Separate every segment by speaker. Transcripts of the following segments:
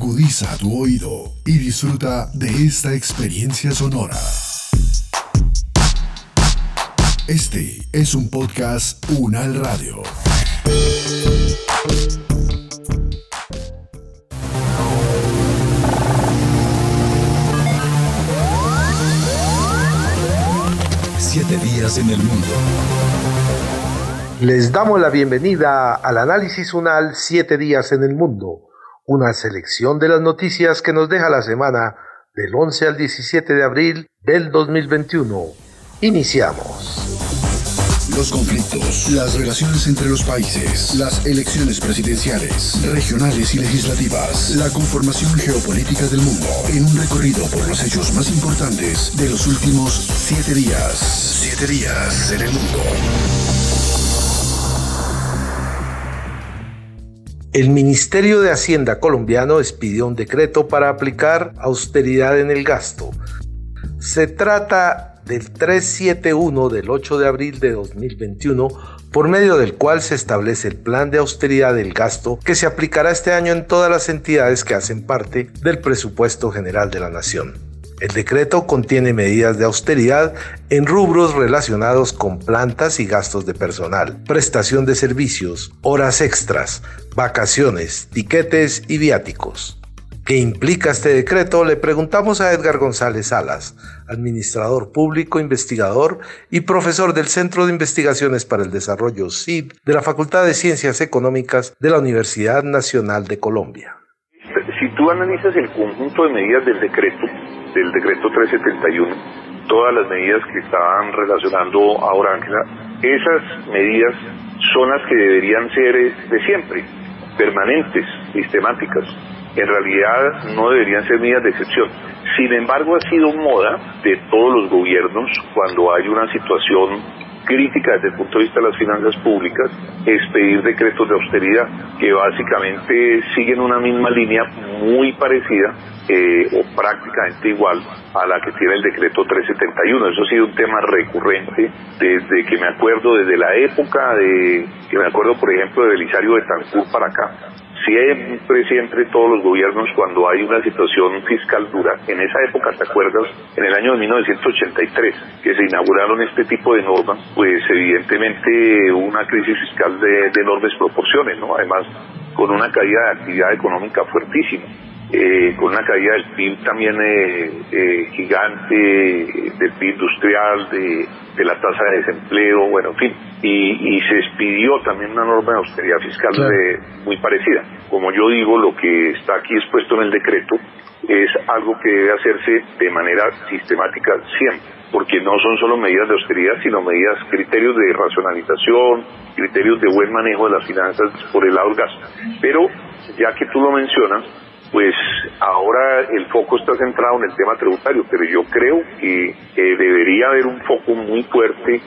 Speaker 1: Agudiza tu oído y disfruta de esta experiencia sonora. Este es un podcast Unal Radio. Siete días en el mundo.
Speaker 2: Les damos la bienvenida al análisis UNAL Siete días en el mundo, una selección de las noticias que nos deja la semana del 11 al 17 de abril del 2021. Iniciamos.
Speaker 1: Los conflictos, las relaciones entre los países, las elecciones presidenciales, regionales y legislativas, la conformación geopolítica del mundo, en un recorrido por los hechos más importantes de los últimos siete días. Siete días en el mundo.
Speaker 2: El Ministerio de Hacienda colombiano expidió un decreto para aplicar austeridad en el gasto. Se trata del 371 del 8 de abril de 2021, por medio del cual se establece el plan de austeridad del gasto que se aplicará este año en todas las entidades que hacen parte del presupuesto general de la Nación. El decreto contiene medidas de austeridad en rubros relacionados con plantas y gastos de personal, prestación de servicios, horas extras, vacaciones, tiquetes y viáticos. ¿Qué implica este decreto? Le preguntamos a Edgar González Salas, administrador público, investigador y profesor del Centro de Investigaciones para el Desarrollo CID de la Facultad de Ciencias Económicas de la Universidad Nacional de Colombia.
Speaker 3: Si tú analizas el conjunto de medidas del decreto, del decreto 371, todas las medidas que estaban relacionando ahora, Ángela, esas medidas son las que deberían ser eh, de siempre, permanentes, sistemáticas. En realidad no deberían ser medidas de excepción. Sin embargo, ha sido moda de todos los gobiernos cuando hay una situación crítica desde el punto de vista de las finanzas públicas, expedir decretos de austeridad, que básicamente siguen una misma línea muy parecida eh, o prácticamente igual a la que tiene el decreto 371. Eso ha sido un tema recurrente desde que me acuerdo, desde la época de, que me acuerdo por ejemplo de Belisario de Tancur para acá siempre, siempre todos los gobiernos cuando hay una situación fiscal dura. En esa época, ¿te acuerdas? En el año de 1983, que se inauguraron este tipo de normas, pues evidentemente hubo una crisis fiscal de, enormes proporciones, ¿no? Además, con una caída de actividad económica fuertísima. Eh, con una caída del PIB también eh, eh, gigante, del PIB industrial, de, de la tasa de desempleo, bueno, en fin, y, se expidió también una norma de austeridad fiscal muy parecida. Como yo digo, lo que está aquí expuesto en el decreto es algo que debe hacerse de manera sistemática siempre, porque no son solo medidas de austeridad, sino medidas, criterios de racionalización, criterios de buen manejo de las finanzas por el lado del gasto. Pero, ya que tú lo mencionas, pues ahora el foco está centrado en el tema tributario, pero yo creo que debería haber un foco muy fuerte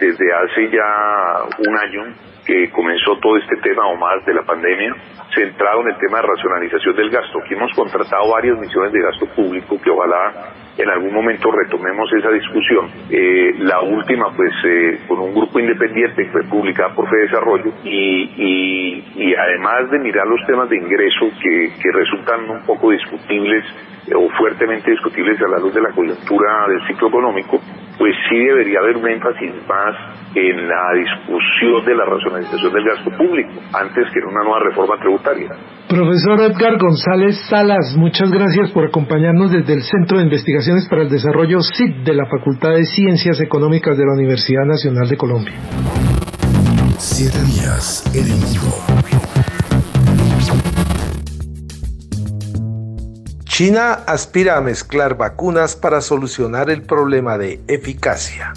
Speaker 3: desde hace ya un año que comenzó todo este tema o más de la pandemia, centrado en el tema de racionalización del gasto. Aquí hemos contratado varias misiones de gasto público que ojalá en algún momento retomemos esa discusión. Eh, la última, pues, eh, con un grupo independiente fue publicada por Fede Desarrollo y, y, además de mirar los temas de ingreso que, que resultan un poco discutibles eh, o fuertemente discutibles a la luz de la coyuntura del ciclo económico, pues sí debería haber un énfasis más en la discusión de la racionalización del gasto público antes que en una nueva reforma tributaria.
Speaker 4: Profesor Edgar González Salas, muchas gracias por acompañarnos desde el Centro de Investigaciones para el Desarrollo CID de la Facultad de Ciencias Económicas de la Universidad Nacional de Colombia.
Speaker 1: Siete días en el
Speaker 2: China aspira a mezclar vacunas para solucionar el problema de eficacia.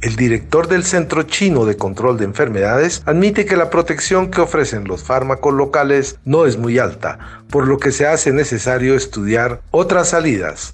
Speaker 2: El director del Centro Chino de Control de Enfermedades admite que la protección que ofrecen los fármacos locales no es muy alta, por lo que se hace necesario estudiar otras salidas.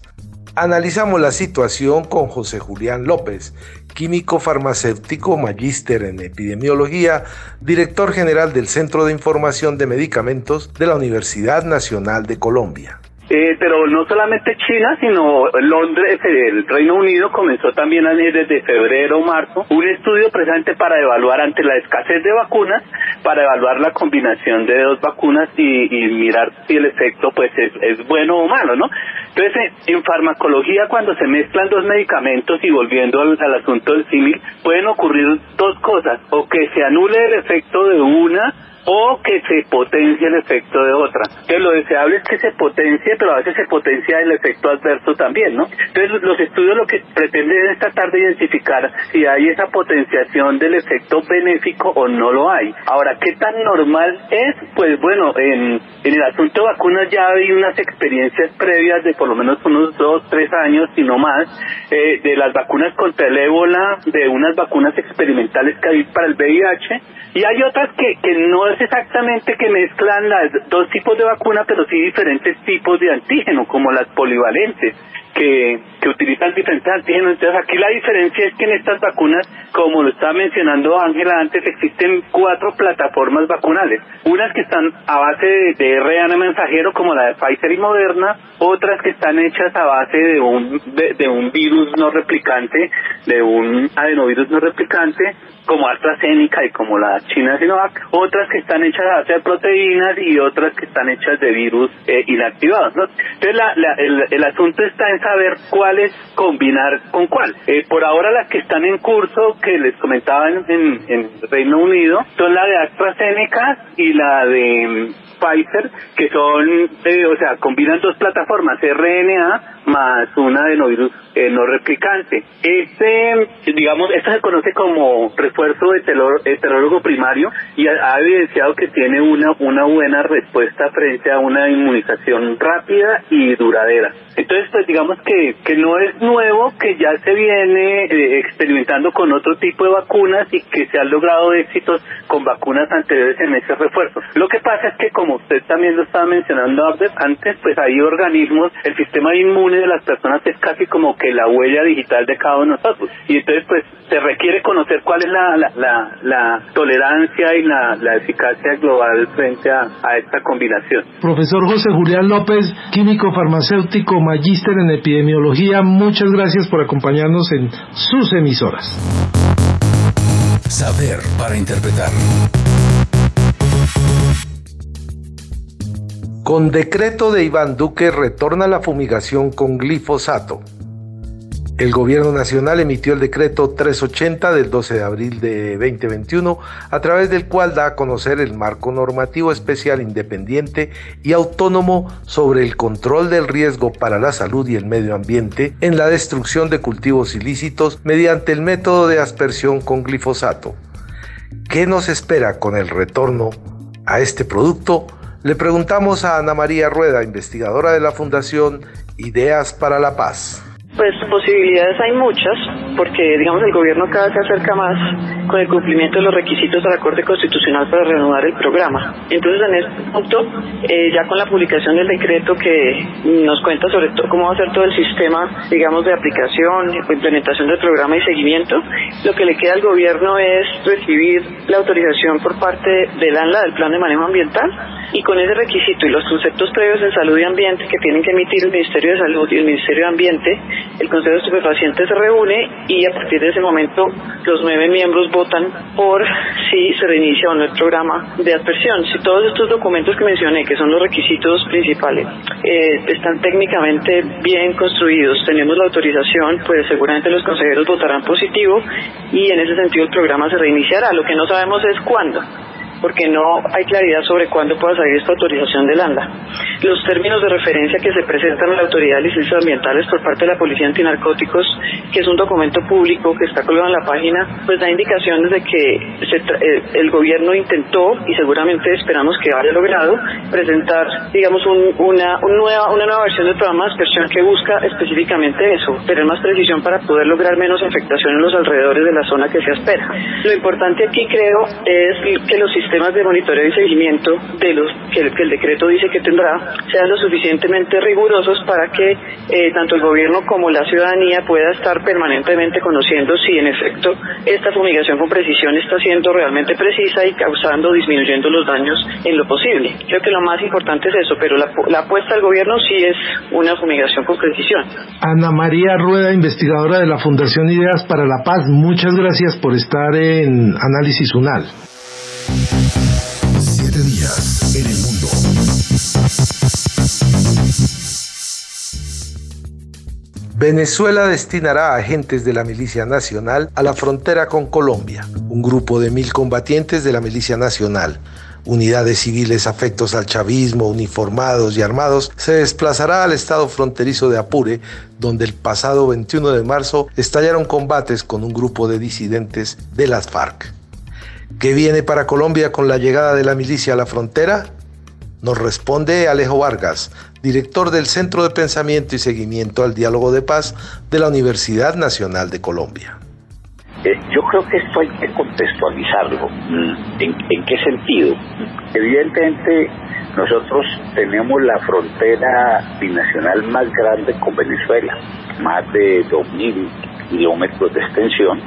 Speaker 2: Analizamos la situación con José Julián López, químico farmacéutico, magíster en epidemiología, director general del Centro de Información de Medicamentos de la Universidad Nacional de Colombia.
Speaker 5: Eh, pero no solamente China, sino Londres, el Reino Unido comenzó también desde febrero o marzo un estudio precisamente para evaluar ante la escasez de vacunas, para evaluar la combinación de dos vacunas y, mirar si el efecto pues es, bueno o malo, ¿no? Entonces, en farmacología, cuando se mezclan dos medicamentos y volviendo al, al asunto del símil, pueden ocurrir dos cosas, o que se anule el efecto de una o que se potencie el efecto de otra. Entonces lo deseable es que se potencie, pero a veces se potencia el efecto adverso también, ¿no? Entonces los estudios lo que pretenden es tratar de identificar si hay esa potenciación del efecto benéfico o no lo hay. Ahora, ¿qué tan normal es? Pues bueno, en, en el asunto de vacunas ya hay unas experiencias previas de por lo menos unos dos, tres años, y no más, eh, de las vacunas contra el ébola, de unas vacunas experimentales que hay para el VIH, y hay otras que, que no es exactamente que mezclan las dos tipos de vacuna, pero sí diferentes tipos de antígeno, como las polivalentes que, que utilizan diferentes antígenos. Entonces aquí la diferencia es que en estas vacunas, como lo estaba mencionando Ángela antes, existen cuatro plataformas vacunales. Unas que están a base de, de RNA mensajero como la de Pfizer y Moderna, otras que están hechas a base de un, de, un virus no replicante, de un adenovirus no replicante, como AstraZeneca y como la China Sinovac, otras que están hechas a base de proteínas y otras que están hechas de virus eh, inactivados. Entonces la, el, el asunto está en saber cuáles combinar con cuál. Eh, por ahora las que están en curso, que les comentaba en, en, Reino Unido, son la de AstraZeneca y la de mm, Pfizer, que son, eh, o sea, combinan dos plataformas, RNA más una adenovirus eh, no replicante. Este, digamos, esto se conoce como refuerzo heterólogo primario y ha, evidenciado que tiene una, una buena respuesta frente a una inmunización rápida y duradera. Entonces, pues digamos que, que no es nuevo, que ya se viene eh, experimentando con otro tipo de vacunas y que se han logrado éxitos con vacunas anteriores en ese refuerzo. Lo que pasa es que, como usted también lo estaba mencionando antes, pues hay organismos, el sistema inmune de las personas es casi como que la huella digital de cada uno de nosotros. Y entonces, pues, se requiere conocer cuál es la, la, la, tolerancia y la, la, eficacia global frente a, a, esta combinación.
Speaker 4: Profesor José Julián López, químico farmacéutico, magíster en epidemiología, muchas gracias por acompañarnos en sus emisoras.
Speaker 1: Saber para interpretar.
Speaker 2: Con decreto de Iván Duque retorna la fumigación con glifosato. El gobierno nacional emitió el decreto 380 del 12 de abril de 2021, a través del cual da a conocer el marco normativo especial independiente y autónomo sobre el control del riesgo para la salud y el medio ambiente en la destrucción de cultivos ilícitos mediante el método de aspersión con glifosato. ¿Qué nos espera con el retorno a este producto? Le preguntamos a Ana María Rueda, investigadora de la Fundación Ideas para la Paz.
Speaker 6: Pues posibilidades hay muchas, porque digamos el gobierno cada vez se acerca más con el cumplimiento de los requisitos de la Corte Constitucional para reanudar el programa. Entonces en este punto, eh, ya con la publicación del decreto que nos cuenta sobre todo cómo va a ser todo el sistema, digamos, de aplicación, implementación del programa y seguimiento, lo que le queda al gobierno es recibir la autorización por parte del ANLA, del Plan de Manejo Ambiental, y con ese requisito y los conceptos previos en salud y ambiente que tienen que emitir el Ministerio de Salud y el Ministerio de Ambiente, el Consejo de Estupefacientes se reúne y a partir de ese momento los nueve miembros votan por si se reinicia o no el programa de aspersión. Si todos estos documentos que mencioné, que son los requisitos principales, eh, están técnicamente bien construidos, tenemos la autorización, pues seguramente los consejeros votarán positivo y en ese sentido el programa se reiniciará. Lo que no sabemos es cuándo porque no hay claridad sobre cuándo pueda salir esta autorización del ANDA. Los términos de referencia que se presentan a la Autoridad de Licencias Ambientales por parte de la Policía Antinarcóticos, que es un documento público que está colgado en la página, pues da indicaciones de que eh, el, gobierno intentó, y seguramente esperamos que haya logrado, presentar, digamos, una, nueva, una nueva versión del programa de aspersión que busca específicamente eso, tener más precisión para poder lograr menos afectación en los alrededores de la zona que se espera. Lo importante aquí creo es que los sistemas de monitoreo y seguimiento de los que el, decreto dice que tendrá sean lo suficientemente rigurosos para que eh, tanto el gobierno como la ciudadanía pueda estar permanentemente conociendo si en efecto esta fumigación con precisión está siendo realmente precisa y causando, disminuyendo los daños en lo posible. Creo que lo más importante es eso, pero la, la apuesta del gobierno sí es una fumigación con precisión.
Speaker 4: Ana María Rueda, investigadora de la Fundación Ideas para la Paz, muchas gracias por estar en Análisis UNAL.
Speaker 1: Siete días en el mundo.
Speaker 2: Venezuela destinará agentes de la Milicia Nacional a la frontera con Colombia. Un grupo de mil combatientes de la Milicia Nacional unidades civiles afectos al chavismo, uniformados y armados, se desplazará al estado fronterizo de Apure, donde el pasado 21 de marzo estallaron combates con un grupo de disidentes de las FARC. ¿Qué viene para Colombia con la llegada de la milicia a la frontera? Nos responde Alejo Vargas, director del Centro de Pensamiento y Seguimiento al Diálogo de Paz de la Universidad Nacional de Colombia.
Speaker 7: Eh, yo creo que esto hay que contextualizarlo. ¿En, ¿En, qué sentido? Evidentemente, nosotros tenemos la frontera binacional más grande con Venezuela, más de 2.000 kilómetros de extensión,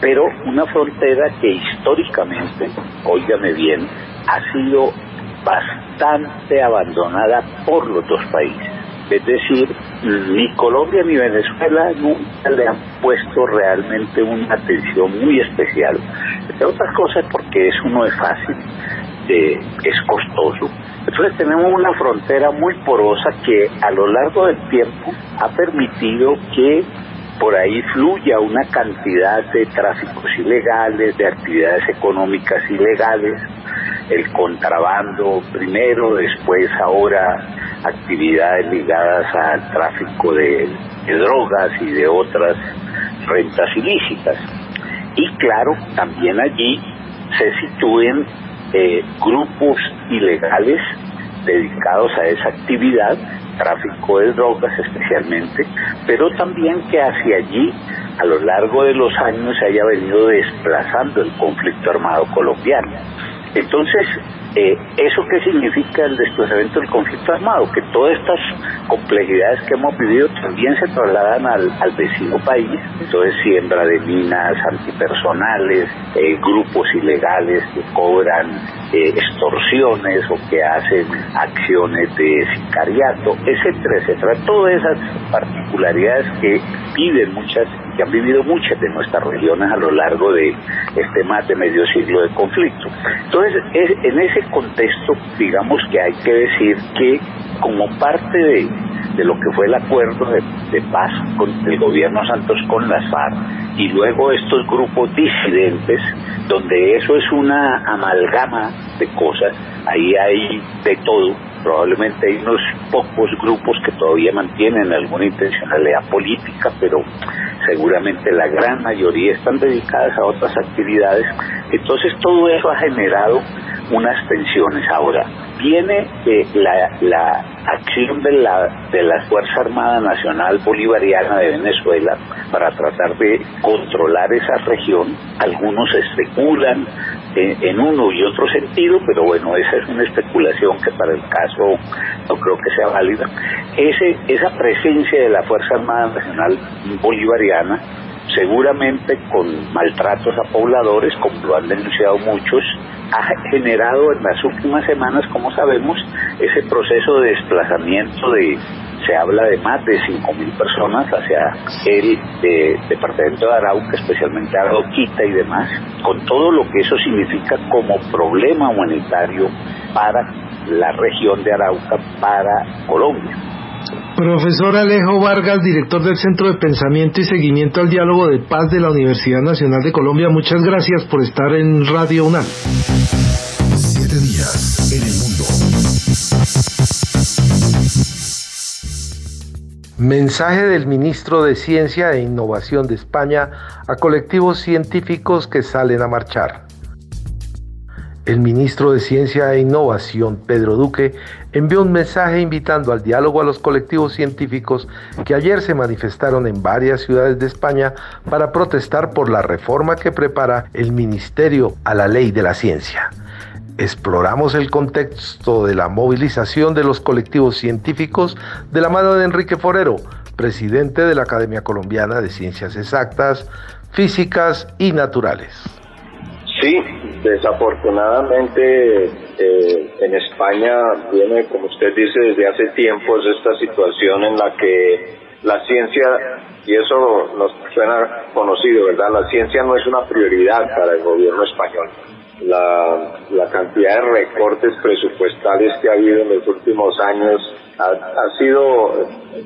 Speaker 7: pero una frontera que históricamente, óigame bien, ha sido bastante abandonada por los dos países. Es decir, ni Colombia ni Venezuela nunca le han puesto realmente una atención muy especial. Entre otras cosas porque eso no es fácil, eh, es costoso. Entonces tenemos una frontera muy porosa que a lo largo del tiempo ha permitido que por ahí fluya una cantidad de tráficos ilegales, de actividades económicas ilegales, el contrabando primero, después ahora actividades ligadas al tráfico de, drogas y de otras rentas ilícitas. Y claro, también allí se sitúen eh, grupos ilegales dedicados a esa actividad, tráfico de drogas especialmente, pero también que hacia allí a lo largo de los años se haya venido desplazando el conflicto armado colombiano. Entonces, eh, ¿eso qué significa el desplazamiento del conflicto armado? Que todas estas complejidades que hemos vivido también se trasladan al, vecino país. Entonces, siembra de minas antipersonales, eh, grupos ilegales que cobran eh, extorsiones o que hacen acciones de sicariato, etcétera, etcétera. Todas esas particularidades que viven muchas, que han vivido muchas de nuestras regiones a lo largo de este más de medio siglo de conflicto. Entonces, en ese contexto, digamos que hay que decir que como parte de, lo que fue el acuerdo de, de, paz con el gobierno Santos con las FARC y luego estos grupos disidentes, donde eso es una amalgama de cosas, ahí hay de todo, probablemente hay unos pocos grupos que todavía mantienen alguna intencionalidad política, pero seguramente la gran mayoría están dedicadas a otras actividades. Entonces todo eso ha generado unas tensiones. Ahora, viene eh, la, la acción de la, de la Fuerza Armada Nacional Bolivariana de Venezuela para tratar de controlar esa región. Algunos especulan en, uno y otro sentido, pero bueno, esa es una especulación que para el caso no creo que sea válida. Ese, esa presencia de la Fuerza Armada Nacional Bolivariana seguramente con maltratos a pobladores, como lo han denunciado muchos, ha generado en las últimas semanas, como sabemos, ese proceso de desplazamiento de, se habla de más de 5.000 personas hacia el eh, departamento de Arauca, especialmente Arauquita y demás, con todo lo que eso significa como problema humanitario para la región de Arauca, para Colombia.
Speaker 4: Profesor Alejo Vargas, director del Centro de Pensamiento y Seguimiento al Diálogo de Paz de la Universidad Nacional de Colombia, muchas gracias por estar en Radio UNAM.
Speaker 1: Siete días en el
Speaker 2: mundo. Mensaje del ministro de Ciencia e Innovación de España a colectivos científicos que salen a marchar. El ministro de Ciencia e Innovación, Pedro Duque, envió un mensaje invitando al diálogo a los colectivos científicos que ayer se manifestaron en varias ciudades de España para protestar por la reforma que prepara el Ministerio a la Ley de la Ciencia. exploramos el contexto de la movilización de los colectivos científicos de la mano de Enrique Forero, presidente de la Academia Colombiana de Ciencias Exactas, Físicas y Naturales.
Speaker 8: Desafortunadamente eh, en España viene, como usted dice, desde hace tiempos esta situación en la que la ciencia, y eso nos suena conocido, ¿verdad? La ciencia no es una prioridad para el gobierno español la, la cantidad de recortes presupuestales que ha habido en los últimos años. Ha, ha sido eh,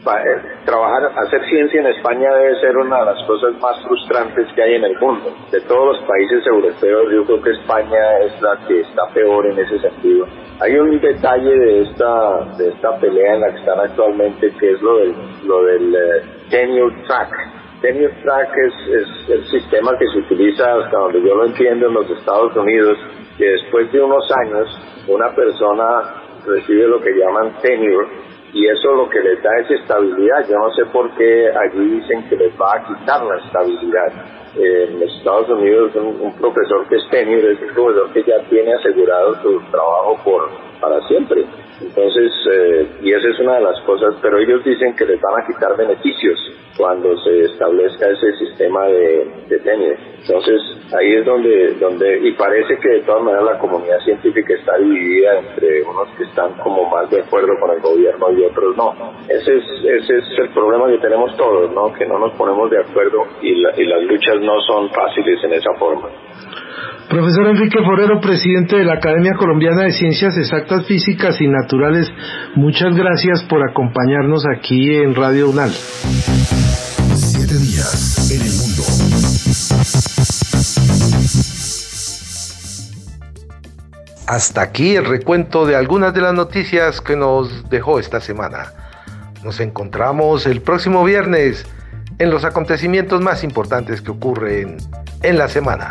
Speaker 8: trabajar hacer ciencia en España debe ser una de las cosas más frustrantes que hay en el mundo. De todos los países europeos yo creo que España es la que está peor en ese sentido. Hay un detalle de esta de esta pelea en la que están actualmente que es lo del lo del eh, track Tenure Track es, el sistema que se utiliza, hasta donde yo lo entiendo, en los Estados Unidos, que después de unos años una persona recibe lo que llaman tenure y eso lo que les da es estabilidad. Yo no sé por qué allí dicen que les va a quitar la estabilidad. en los Estados Unidos un, profesor que es tenure es un profesor que ya tiene asegurado su trabajo por para siempre. Entonces, eh, y esa es una de las cosas, pero ellos dicen que les van a quitar beneficios cuando se establezca ese sistema de, de Entonces, ahí es donde, donde, y parece que de todas maneras la comunidad científica está dividida entre unos que están como más de acuerdo con el gobierno y otros no. Ese es, ese es el problema que tenemos todos, ¿no? Que no nos ponemos de acuerdo y, y las luchas no son fáciles en esa forma.
Speaker 4: Profesor Enrique Forero, presidente de la Academia Colombiana de Ciencias Exactas, Físicas y Naturales, muchas gracias por acompañarnos aquí en Radio UNAL.
Speaker 1: Siete días en el mundo.
Speaker 2: Hasta aquí el recuento de algunas de las noticias que nos dejó esta semana. Nos encontramos el próximo viernes en los acontecimientos más importantes que ocurren en la semana.